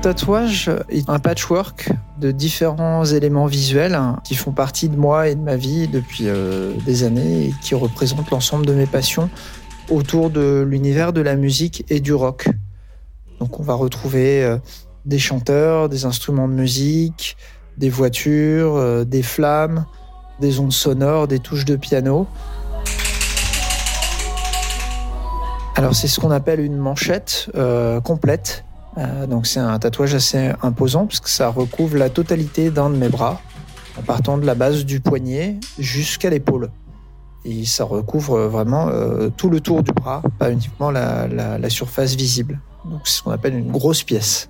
tatouage est un patchwork de différents éléments visuels qui font partie de moi et de ma vie depuis euh, des années et qui représentent l'ensemble de mes passions autour de l'univers de la musique et du rock. Donc on va retrouver euh, des chanteurs, des instruments de musique, des voitures, euh, des flammes, des ondes sonores, des touches de piano. Alors c'est ce qu'on appelle une manchette complète euh, donc c'est un tatouage assez imposant parce que ça recouvre la totalité d'un de mes bras, en partant de la base du poignet jusqu'à l'épaule. Et ça recouvre vraiment euh, tout le tour du bras, pas uniquement la, la surface visible. Donc c'est ce qu'on appelle une grosse pièce.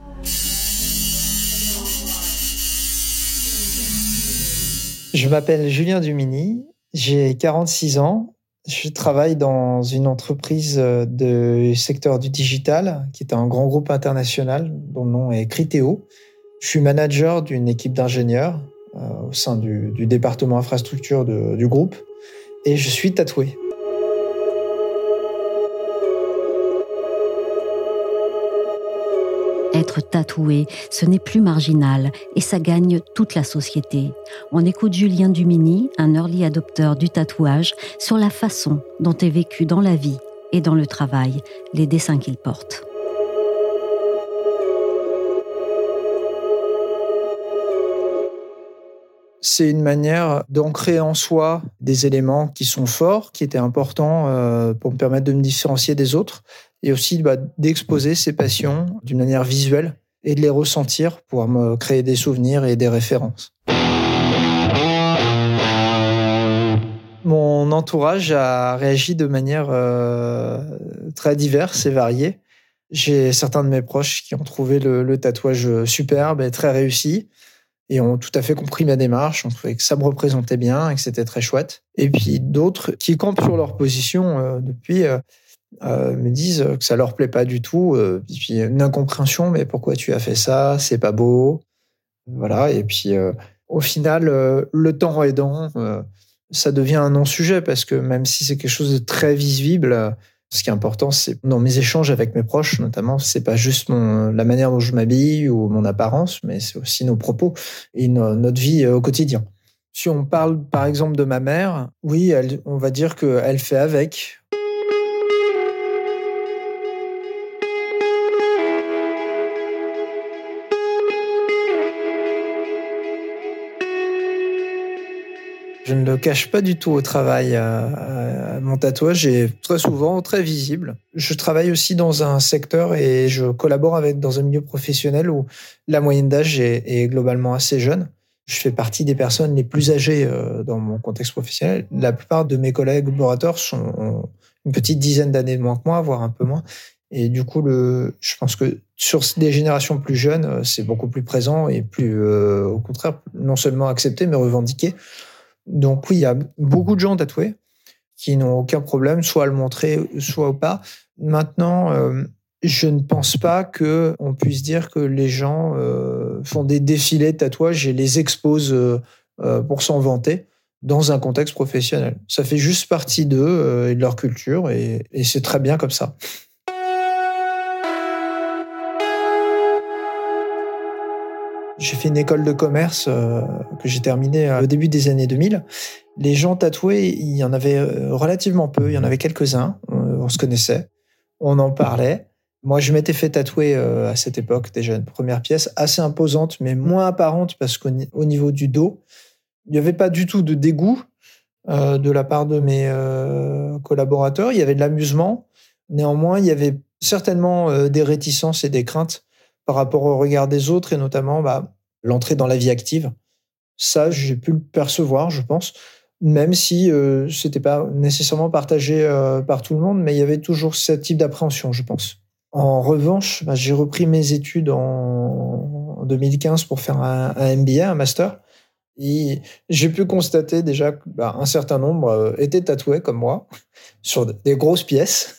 Je m'appelle Julien Dumini, j'ai 46 ans je travaille dans une entreprise euh, du secteur du digital, qui est un grand groupe international dont le nom est Criteo. Je suis manager d'une équipe d'ingénieurs euh, au sein du, département infrastructure du groupe et je suis tatoué. Être tatoué, ce n'est plus marginal et ça gagne toute la société. On écoute Julien Dumini, un early adopteur du tatouage, sur la façon dont est vécu dans la vie et dans le travail les dessins qu'il porte. c'est une manière d'ancrer en soi des éléments qui sont forts, qui étaient importants euh, pour me permettre de me différencier des autres, et aussi bah, d'exposer ces passions d'une manière visuelle et de les ressentir pour me créer des souvenirs et des références. Mon entourage a réagi de manière euh, très diverse et variée. J'ai certains de mes proches qui ont trouvé le tatouage superbe et très réussi et ont tout à fait compris ma démarche, ont trouvé que ça me représentait bien et que c'était très chouette. Et puis d'autres qui campent sur leur position euh, depuis euh, euh, me disent que ça leur plaît pas du tout. et puis une incompréhension, mais pourquoi tu as fait ça C'est pas beau. Voilà. Et puis au final, le temps aidant, ça devient un non-sujet parce que même si c'est quelque chose de très visible, ce qui est important, c'est dans mes échanges avec mes proches, notamment, c'est pas juste la manière dont je m'habille ou mon apparence, mais c'est aussi nos propos et notre vie euh, au quotidien. Si on parle par exemple de ma mère, oui, on va dire qu'elle fait avec. Je ne le cache pas du tout au travail. Euh, euh, mon tatouage est très souvent très visible. Je travaille aussi dans un secteur et je collabore avec dans un milieu professionnel où la moyenne d'âge est, globalement assez jeune. Je fais partie des personnes les plus âgées euh, dans mon contexte professionnel. La plupart de mes collègues collaborateurs sont une petite dizaine d'années moins que moi, voire un peu moins. Et du coup, le, je pense que sur des générations plus jeunes, c'est beaucoup plus présent et plus, au contraire, non seulement accepté, mais revendiqué. Donc oui, il y a beaucoup de gens tatoués qui n'ont aucun problème, soit à le montrer, soit pas. Maintenant, euh, je ne pense pas que on puisse dire que les gens euh, font des défilés de tatouages et les exposent euh, pour s'en vanter dans un contexte professionnel. Ça fait juste partie d'eux et de leur culture et c'est très bien comme ça. J'ai fait une école de commerce euh, que j'ai terminée euh, au début des années 2000. Les gens tatoués, il y en avait euh, relativement peu. Il y en avait quelques-uns. On, se connaissait. On en parlait. Moi, je m'étais fait tatouer à cette époque déjà une première pièce assez imposante, mais moins apparente parce qu'au niveau du dos, il n'y avait pas du tout de dégoût de la part de mes collaborateurs. Il y avait de l'amusement. Néanmoins, il y avait certainement des réticences et des craintes par rapport au regard des autres et notamment bah, l'entrée dans la vie active. Ça, j'ai pu le percevoir, je pense, même si euh, c'était pas nécessairement partagé euh, par tout le monde, mais il y avait toujours ce type d'appréhension, je pense. En revanche, bah, j'ai repris mes études en 2015 pour faire un, MBA, un master. Et j'ai pu constater déjà qu'un bah, certain nombre euh, étaient tatoués comme moi sur des grosses pièces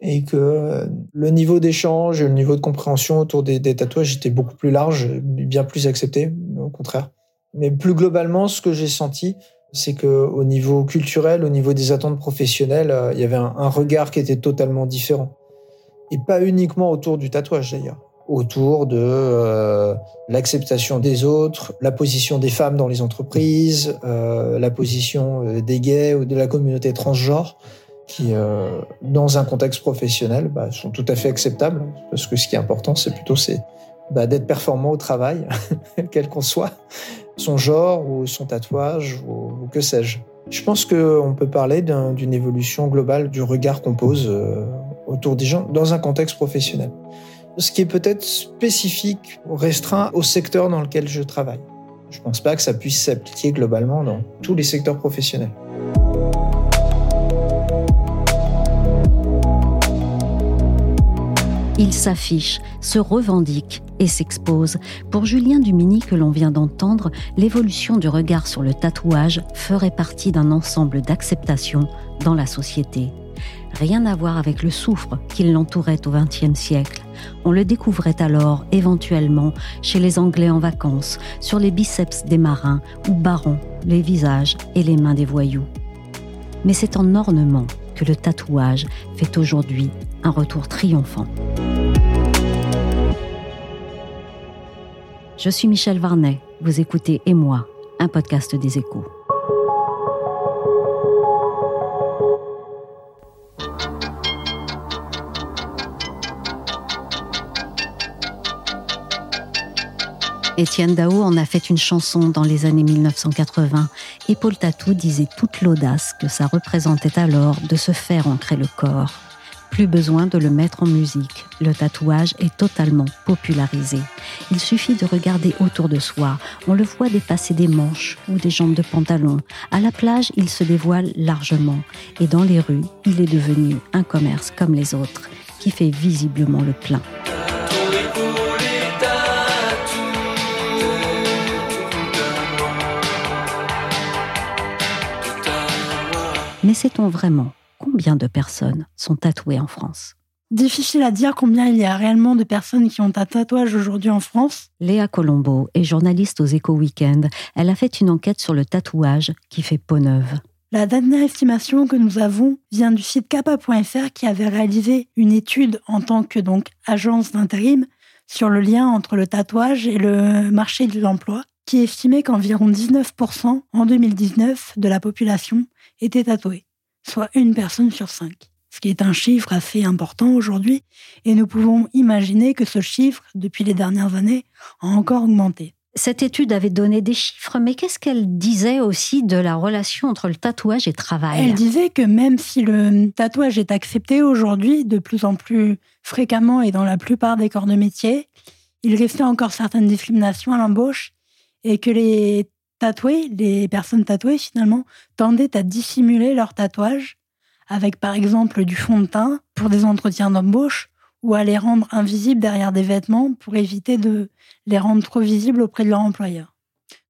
et que euh, le niveau d'échange, le niveau de compréhension autour des, tatouages était beaucoup plus large, bien plus accepté, au contraire. Mais plus globalement, ce que j'ai senti, c'est que au niveau culturel, au niveau des attentes professionnelles, euh, il y avait un, regard qui était totalement différent. Et pas uniquement autour du tatouage d'ailleurs. autour de euh, l'acceptation des autres, la position des femmes dans les entreprises, la position des gays ou de la communauté transgenre, qui, dans un contexte professionnel, bah, sont tout à fait acceptables. Parce que ce qui est important, c'est plutôt bah, d'être performant au travail, quel qu'on soit, son genre ou son tatouage ou, que sais-je. Je pense qu'on peut parler d'une évolution globale du regard qu'on pose autour des gens dans un contexte professionnel ce qui est peut-être spécifique, restreint au secteur dans lequel je travaille. Je ne pense pas que ça puisse s'appliquer globalement dans tous les secteurs professionnels. Il s'affiche, se revendique et s'expose. Pour Julien Dumini que l'on vient d'entendre, l'évolution du regard sur le tatouage ferait partie d'un ensemble d'acceptation dans la société rien à voir avec le soufre qui l'entourait au XXe siècle. On le découvrait alors éventuellement chez les Anglais en vacances, sur les biceps des marins ou barons, les visages et les mains des voyous. Mais c'est en ornement que le tatouage fait aujourd'hui un retour triomphant. Je suis Michel Varnet, vous écoutez Et moi, un podcast des échos. Étienne Dao en a fait une chanson dans les années 1980 et Paul Tatou disait toute l'audace que ça représentait alors de se faire ancrer le corps. Plus besoin de le mettre en musique, le tatouage est totalement popularisé. Il suffit de regarder autour de soi, on le voit dépasser des manches ou des jambes de pantalon. À la plage, il se dévoile largement et dans les rues, il est devenu un commerce comme les autres qui fait visiblement le plein. Mais sait-on vraiment combien de personnes sont tatouées en France? Difficile à dire combien il y a réellement de personnes qui ont un tatouage aujourd'hui en France. Léa Colombo est journaliste aux Éco Weekend. Elle a fait une enquête sur le tatouage qui fait peau neuve. La dernière estimation que nous avons vient du site kappa.fr qui avait réalisé une étude en tant que donc agence d'intérim sur le lien entre le tatouage et le marché de l'emploi, qui estimait qu'environ 19% en 2019 de la population était tatoué, soit une personne sur cinq, ce qui est un chiffre assez important aujourd'hui, et nous pouvons imaginer que ce chiffre, depuis les dernières années, a encore augmenté. Cette étude avait donné des chiffres, mais qu'est-ce qu'elle disait aussi de la relation entre le tatouage et le travail? Elle disait que même si le tatouage est accepté aujourd'hui de plus en plus fréquemment et dans la plupart des corps de métier, il restait encore certaines discriminations à l'embauche et que les tatoués, les personnes tatouées finalement, tendaient à dissimuler leur tatouage avec par exemple du fond de teint pour des entretiens d'embauche ou à les rendre invisibles derrière des vêtements pour éviter de les rendre trop visibles auprès de leur employeur.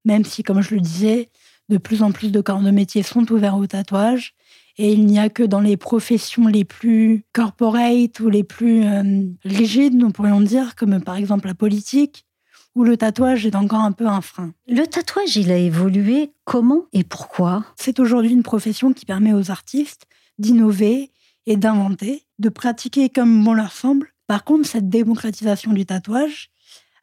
Même si, comme je le disais, de plus en plus de corps de métier sont ouverts au tatouage et il n'y a que dans les professions les plus corporate ou les plus euh, rigides, nous pourrions dire, comme par exemple la politique, où le tatouage est encore un peu un frein. Le tatouage, il a évolué comment et pourquoi? C'est aujourd'hui une profession qui permet aux artistes d'innover et d'inventer, de pratiquer comme bon leur semble. Par contre, cette démocratisation du tatouage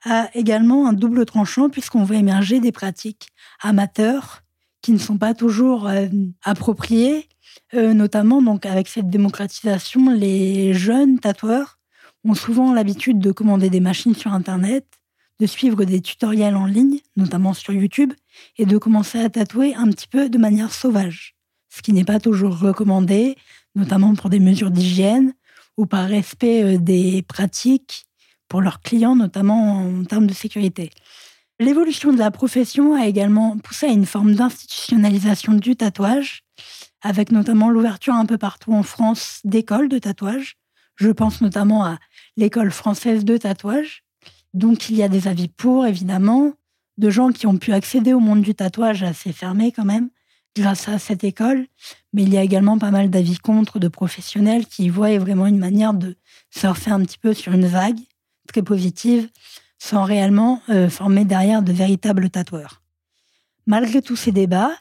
a également un double tranchant puisqu'on voit émerger des pratiques amateurs qui ne sont pas toujours euh, appropriées, euh, notamment donc avec cette démocratisation, les jeunes tatoueurs ont souvent l'habitude de commander des machines sur Internet, de suivre des tutoriels en ligne, notamment sur YouTube, et de commencer à tatouer un petit peu de manière sauvage, ce qui n'est pas toujours recommandé, notamment pour des mesures d'hygiène ou par respect euh, des pratiques pour leurs clients, notamment en termes de sécurité. L'évolution de la profession a également poussé à une forme d'institutionnalisation du tatouage, avec notamment l'ouverture un peu partout en France d'écoles de tatouage. Je pense notamment à l'école française de tatouage, donc il y a des avis pour, évidemment, de gens qui ont pu accéder au monde du tatouage assez fermé quand même, grâce à cette école. Mais il y a également pas mal d'avis contre de professionnels qui voient vraiment une manière de surfer un petit peu sur une vague très positive, sans réellement euh, former derrière de véritables tatoueurs. Malgré tous ces débats,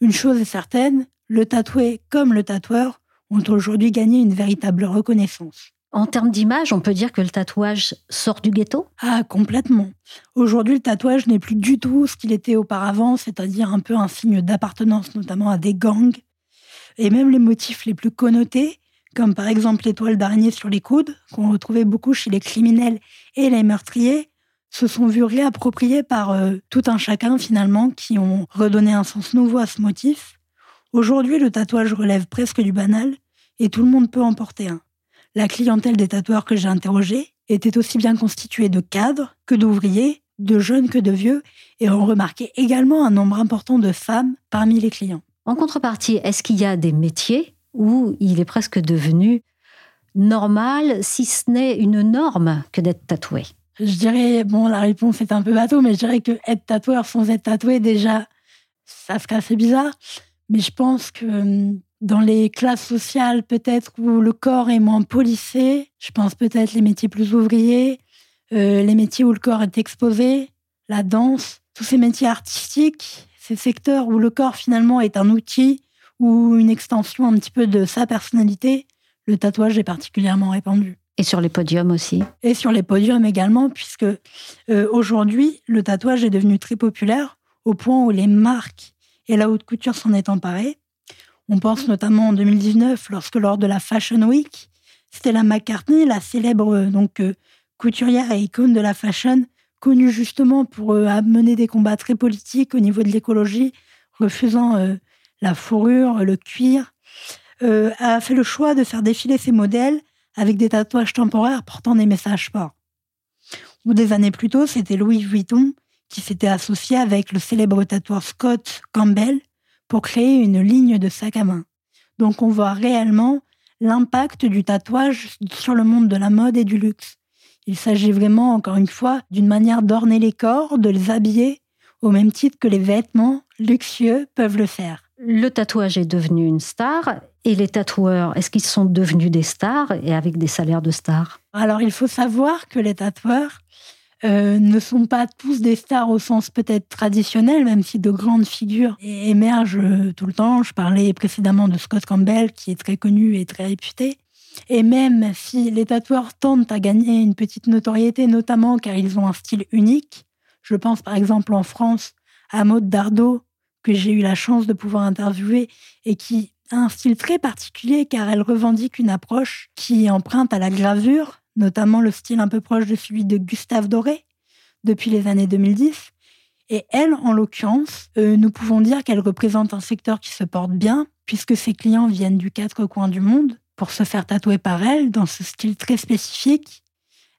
une chose est certaine, le tatoué comme le tatoueur ont aujourd'hui gagné une véritable reconnaissance. En termes d'image, on peut dire que le tatouage sort du ghetto? Ah, complètement. Aujourd'hui, le tatouage n'est plus du tout ce qu'il était auparavant, c'est-à-dire un peu un signe d'appartenance, notamment à des gangs. Et même les motifs les plus connotés, comme par exemple l'étoile d'araignée sur les coudes, qu'on retrouvait beaucoup chez les criminels et les meurtriers, se sont vus réappropriés par euh, tout un chacun finalement qui ont redonné un sens nouveau à ce motif. Aujourd'hui, le tatouage relève presque du banal et tout le monde peut en porter un. La clientèle des tatoueurs que j'ai interrogés était aussi bien constituée de cadres que d'ouvriers, de jeunes que de vieux, et on remarquait également un nombre important de femmes parmi les clients. En contrepartie, est-ce qu'il y a des métiers où il est presque devenu normal, si ce n'est une norme, que d'être tatoué? Je dirais, bon, la réponse est un peu bateau, mais je dirais que être tatoueur sans être tatoué, déjà, ça serait assez bizarre. Mais je pense que hum, dans les classes sociales peut-être où le corps est moins polissé. Je pense peut-être les métiers plus ouvriers, euh, les métiers où le corps est exposé, la danse, tous ces métiers artistiques, ces secteurs où le corps finalement est un outil ou une extension un petit peu de sa personnalité, le tatouage est particulièrement répandu. Et sur les podiums aussi. Et sur les podiums également, puisque euh, aujourd'hui, le tatouage est devenu très populaire au point où les marques et la haute couture s'en est emparée. On pense notamment en 2019, lorsque lors de la Fashion Week, Stella McCartney, la célèbre euh, donc euh, couturière et icône de la fashion, connue justement pour euh, amener des combats très politiques au niveau de l'écologie, refusant la fourrure, le cuir, a fait le choix de faire défiler ses modèles avec des tatouages temporaires portant des messages forts. Ou des années plus tôt, c'était Louis Vuitton qui s'était associé avec le célèbre tatoueur Scott Campbell pour créer une ligne de sac à main. Donc on voit réellement l'impact du tatouage sur le monde de la mode et du luxe. Il s'agit vraiment, encore une fois, d'une manière d'orner les corps, de les habiller, au même titre que les vêtements luxueux peuvent le faire. Le tatouage est devenu une star et les tatoueurs, est-ce qu'ils sont devenus des stars et avec des salaires de stars? Alors il faut savoir que les tatoueurs euh, ne sont pas tous des stars au sens peut-être traditionnel, même si de grandes figures émergent euh, tout le temps. Je parlais précédemment de Scott Campbell, qui est très connu et très réputé. Et même si les tatoueurs tentent à gagner une petite notoriété, notamment car ils ont un style unique, je pense par exemple en France à Maud Dardot, que j'ai eu la chance de pouvoir interviewer et qui a un style très particulier car elle revendique une approche qui emprunte à la gravure notamment le style un peu proche de celui de Gustave Doré depuis les années 2010. Et elle, en l'occurrence, euh, nous pouvons dire qu'elle représente un secteur qui se porte bien, puisque ses clients viennent du quatre coins du monde pour se faire tatouer par elle dans ce style très spécifique.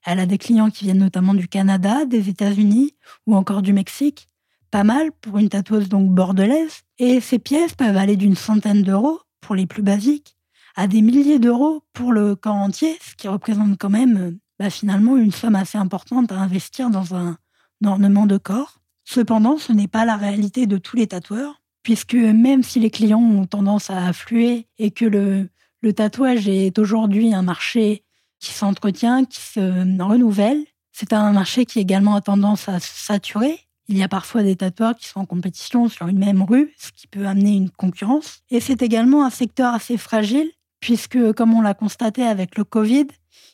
Elle a des clients qui viennent notamment du Canada, des États-Unis ou encore du Mexique. Pas mal pour une tatoueuse donc bordelaise. Et ces pièces peuvent aller d'une centaine d'euros pour les plus basiques à des milliers d'euros pour le corps entier, ce qui représente quand même bah, finalement une somme assez importante à investir dans un, ornement de corps. Cependant, ce n'est pas la réalité de tous les tatoueurs, puisque même si les clients ont tendance à affluer et que le, le tatouage est aujourd'hui un marché qui s'entretient, qui se renouvelle, c'est un marché qui également a tendance à se saturer. Il y a parfois des tatoueurs qui sont en compétition sur une même rue, ce qui peut amener une concurrence. Et c'est également un secteur assez fragile puisque, comme on l'a constaté avec le Covid,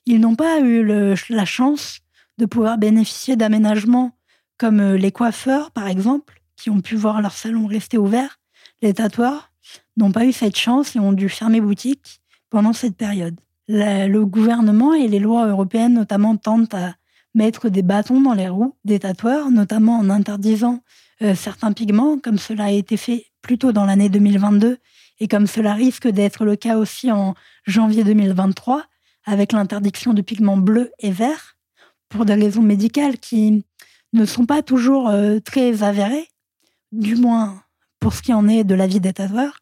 ils n'ont pas eu la chance de pouvoir bénéficier d'aménagements comme euh, les coiffeurs, par exemple, qui ont pu voir leur salon rester ouvert. Les tatoueurs n'ont pas eu cette chance et ont dû fermer boutique pendant cette période. le gouvernement et les lois européennes, notamment, tentent à mettre des bâtons dans les roues des tatoueurs, notamment en interdisant euh, certains pigments, comme cela a été fait plus tôt dans l'année 2022 et comme cela risque d'être le cas aussi en janvier 2023, avec l'interdiction de pigments bleus et verts, pour des raisons médicales qui ne sont pas toujours euh, très avérées, du moins pour ce qui en est de la vie des tatoueurs.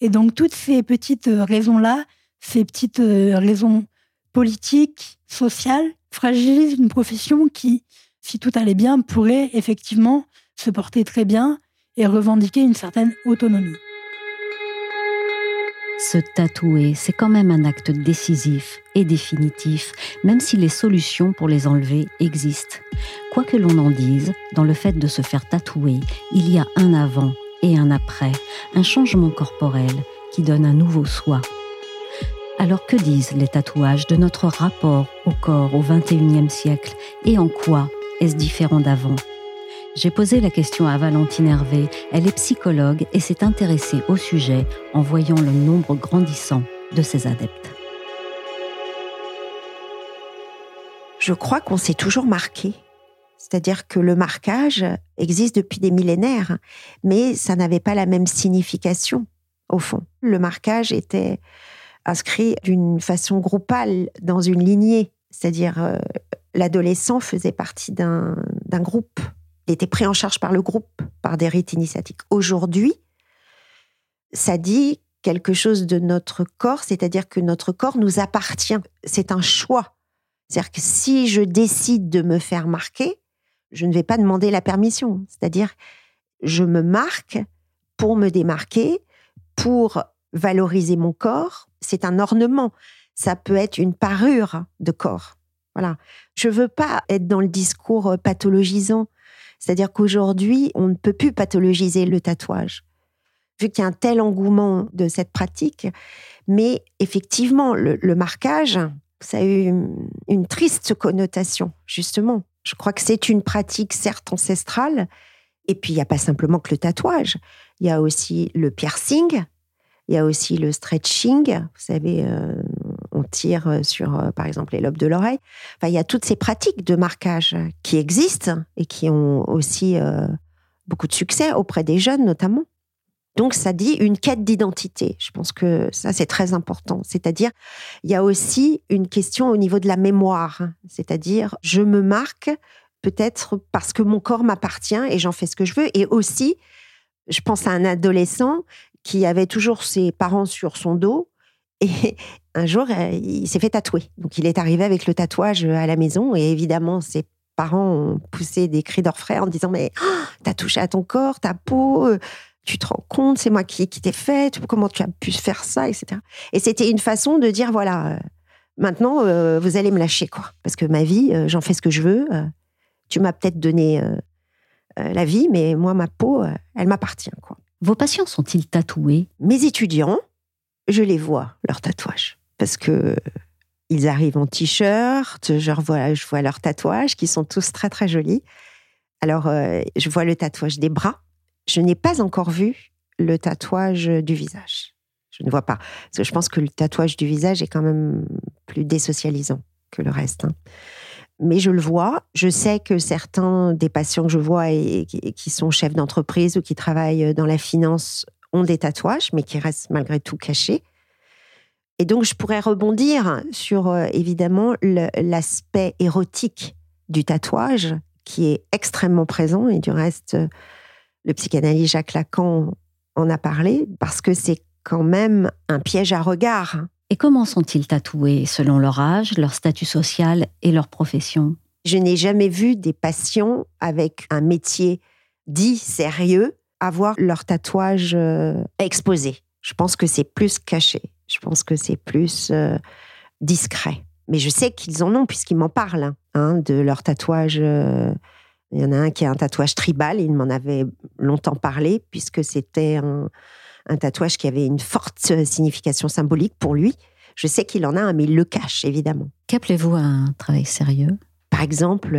Et donc toutes ces petites euh, raisons-là, ces petites euh, raisons politiques, sociales, fragilisent une profession qui, si tout allait bien, pourrait effectivement se porter très bien et revendiquer une certaine autonomie. Se tatouer, c'est quand même un acte décisif et définitif, même si les solutions pour les enlever existent. Quoi que l'on en dise, dans le fait de se faire tatouer, il y a un avant et un après, un changement corporel qui donne un nouveau soi. Alors que disent les tatouages de notre rapport au corps au XXIe siècle? Et en quoi est-ce différent d'avant? J'ai posé la question à Valentine Hervé, elle est psychologue et s'est intéressée au sujet en voyant le nombre grandissant de ses adeptes. Je crois qu'on s'est toujours marqué. C'est-à-dire que le marquage existe depuis des millénaires, mais ça n'avait pas la même signification, au fond. Le marquage était inscrit d'une façon groupale dans une lignée, c'est-à-dire euh, l'adolescent faisait partie d'un groupe, il était pris en charge par le groupe, par des rites initiatiques. Aujourd'hui, ça dit quelque chose de notre corps, c'est-à-dire que notre corps nous appartient. C'est un choix. C'est-à-dire que si je décide de me faire marquer, je ne vais pas demander la permission. C'est-à-dire, je me marque pour me démarquer, pour valoriser mon corps. C'est un ornement. Ça peut être une parure de corps. Voilà. Je veux pas être dans le discours euh, pathologisant. C'est-à-dire qu'aujourd'hui, on ne peut plus pathologiser le tatouage. Vu qu'il y a un tel engouement de cette pratique. Mais effectivement, le, marquage, ça a eu une, triste connotation, justement. Je crois que c'est une pratique certes ancestrale. Et puis, il n'y a pas simplement que le tatouage. Il y a aussi le piercing. Il y a aussi le stretching. Vous savez, euh, on tire euh, sur, euh, par exemple, les lobes de l'oreille. Enfin, il y a toutes ces pratiques de marquage qui existent et qui ont aussi euh, beaucoup de succès auprès des jeunes, notamment. Donc, ça dit une quête d'identité. Je pense que ça, c'est très important. C'est-à-dire, il y a aussi une question au niveau de la mémoire. C'est-à-dire, je me marque peut-être parce que mon corps m'appartient et j'en fais ce que je veux. Et aussi, je pense à un adolescent qui avait toujours ses parents sur son dos et un jour, euh, il s'est fait tatouer. Donc, il est arrivé avec le tatouage à la maison. Et évidemment, ses parents ont poussé des cris d'orfraie en disant Mais oh, t'as touché à ton corps, ta peau, euh, tu te rends compte, c'est moi qui, qui t'ai fait, comment tu as pu faire ça, etc. Et c'était une façon de dire Voilà, euh, maintenant, vous allez me lâcher, quoi. Parce que ma vie, j'en fais ce que je veux. tu m'as peut-être donné la vie, mais moi, ma peau, elle m'appartient, quoi. Vos patients sont-ils tatoués? Mes étudiants, je les vois, leurs tatouages. Parce que ils arrivent en t-shirt, je je vois leurs tatouages qui sont tous très très jolis. Alors, euh, je vois le tatouage des bras. Je n'ai pas encore vu le tatouage du visage. Je ne vois pas. Parce que je pense que le tatouage du visage est quand même plus désocialisant que le reste. Hein. Mais je le vois. Je sais que certains des patients que je vois et qui sont chefs d'entreprise ou qui travaillent dans la finance ont des tatouages, mais qui restent malgré tout cachés. Et donc, je pourrais rebondir sur, euh, évidemment, l'aspect érotique du tatouage, qui est extrêmement présent. Et du reste, le psychanalyste Jacques Lacan en a parlé, parce que c'est quand même un piège à regard. Et comment sont-ils tatoués selon leur âge, leur statut social et leur profession? Je n'ai jamais vu des patients avec un métier dit sérieux avoir leur tatouage euh, exposé. Je pense que c'est plus caché. Je pense que c'est plus euh, discret. Mais je sais qu'ils en ont puisqu'ils m'en parlent hein, de leur tatouage. Euh, il y en a un qui a un tatouage tribal. Il m'en avait longtemps parlé puisque c'était un, un, tatouage qui avait une forte signification symbolique pour lui. Je sais qu'il en a un, mais il le cache évidemment. Qu'appelez-vous un travail sérieux? Par exemple,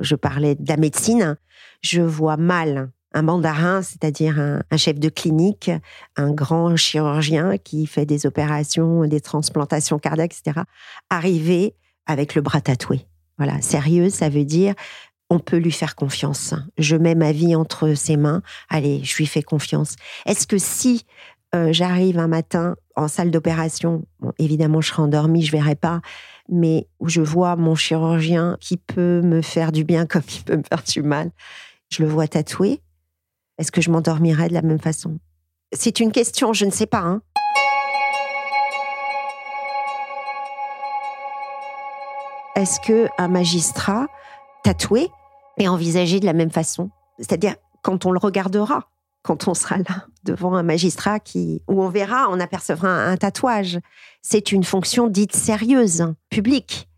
je parlais de la médecine. Je vois mal un mandarin, c'est-à-dire un, chef de clinique, un grand chirurgien qui fait des opérations, des transplantations cardiaques, etc., arriver avec le bras tatoué. Voilà, sérieux, ça veut dire on peut lui faire confiance. Je mets ma vie entre ses mains. Allez, je lui fais confiance. Est-ce que si euh, j'arrive un matin en salle d'opération, évidemment je serai endormie, je verrai pas, mais où je vois mon chirurgien qui peut me faire du bien comme il peut me faire du mal, je le vois tatoué, est-ce que je m'endormirais de la même façon? C'est une question, je ne sais pas. Hein. Est-ce que un magistrat tatoué est envisagé de la même façon? C'est-à-dire quand on le regardera, quand on sera là devant un magistrat qui où on verra, on apercevra un, tatouage. C'est une fonction dite sérieuse, publique,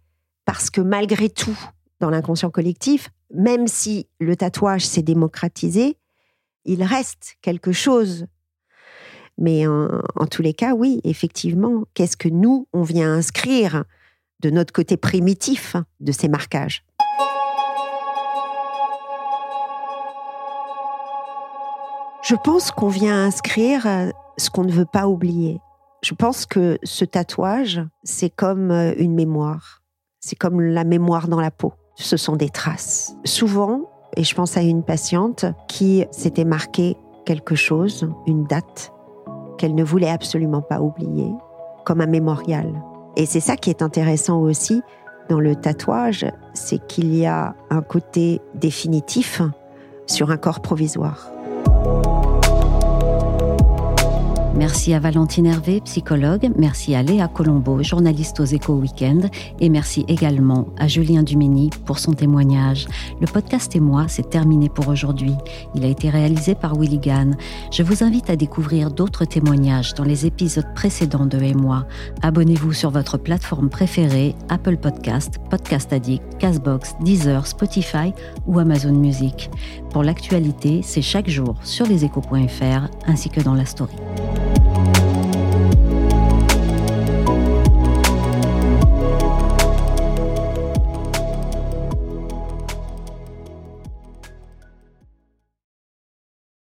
parce que malgré tout, dans l'inconscient collectif, même si le tatouage s'est démocratisé, il reste quelque chose Mais en, tous les cas, oui, effectivement, qu'est-ce que nous, on vient inscrire de notre côté primitif de ces marquages? Je pense qu'on vient inscrire euh, ce qu'on ne veut pas oublier. Je pense que ce tatouage, c'est comme euh, une mémoire. C'est comme la mémoire dans la peau. Ce sont des traces. Souvent, et je pense à une patiente qui s'était marqué quelque chose, une date, qu'elle ne voulait absolument pas oublier, comme un mémorial. Et c'est ça qui est intéressant aussi dans le tatouage, c'est qu'il y a un côté définitif sur un corps provisoire. Merci à Valentine Hervé, psychologue. Merci à Léa Colombo, journaliste aux Échos Weekend. Et merci également à Julien Dumini pour son témoignage. Le podcast et moi, c'est terminé pour aujourd'hui. Il a été réalisé par Willy Gann. Je vous invite à découvrir d'autres témoignages dans les épisodes précédents de Et moi. Abonnez-vous sur votre plateforme préférée, Apple Podcast, Podcast Addict, Castbox, Deezer, Spotify ou Amazon Music. Pour l'actualité, c'est chaque jour sur leséchos.fr ainsi que dans la story.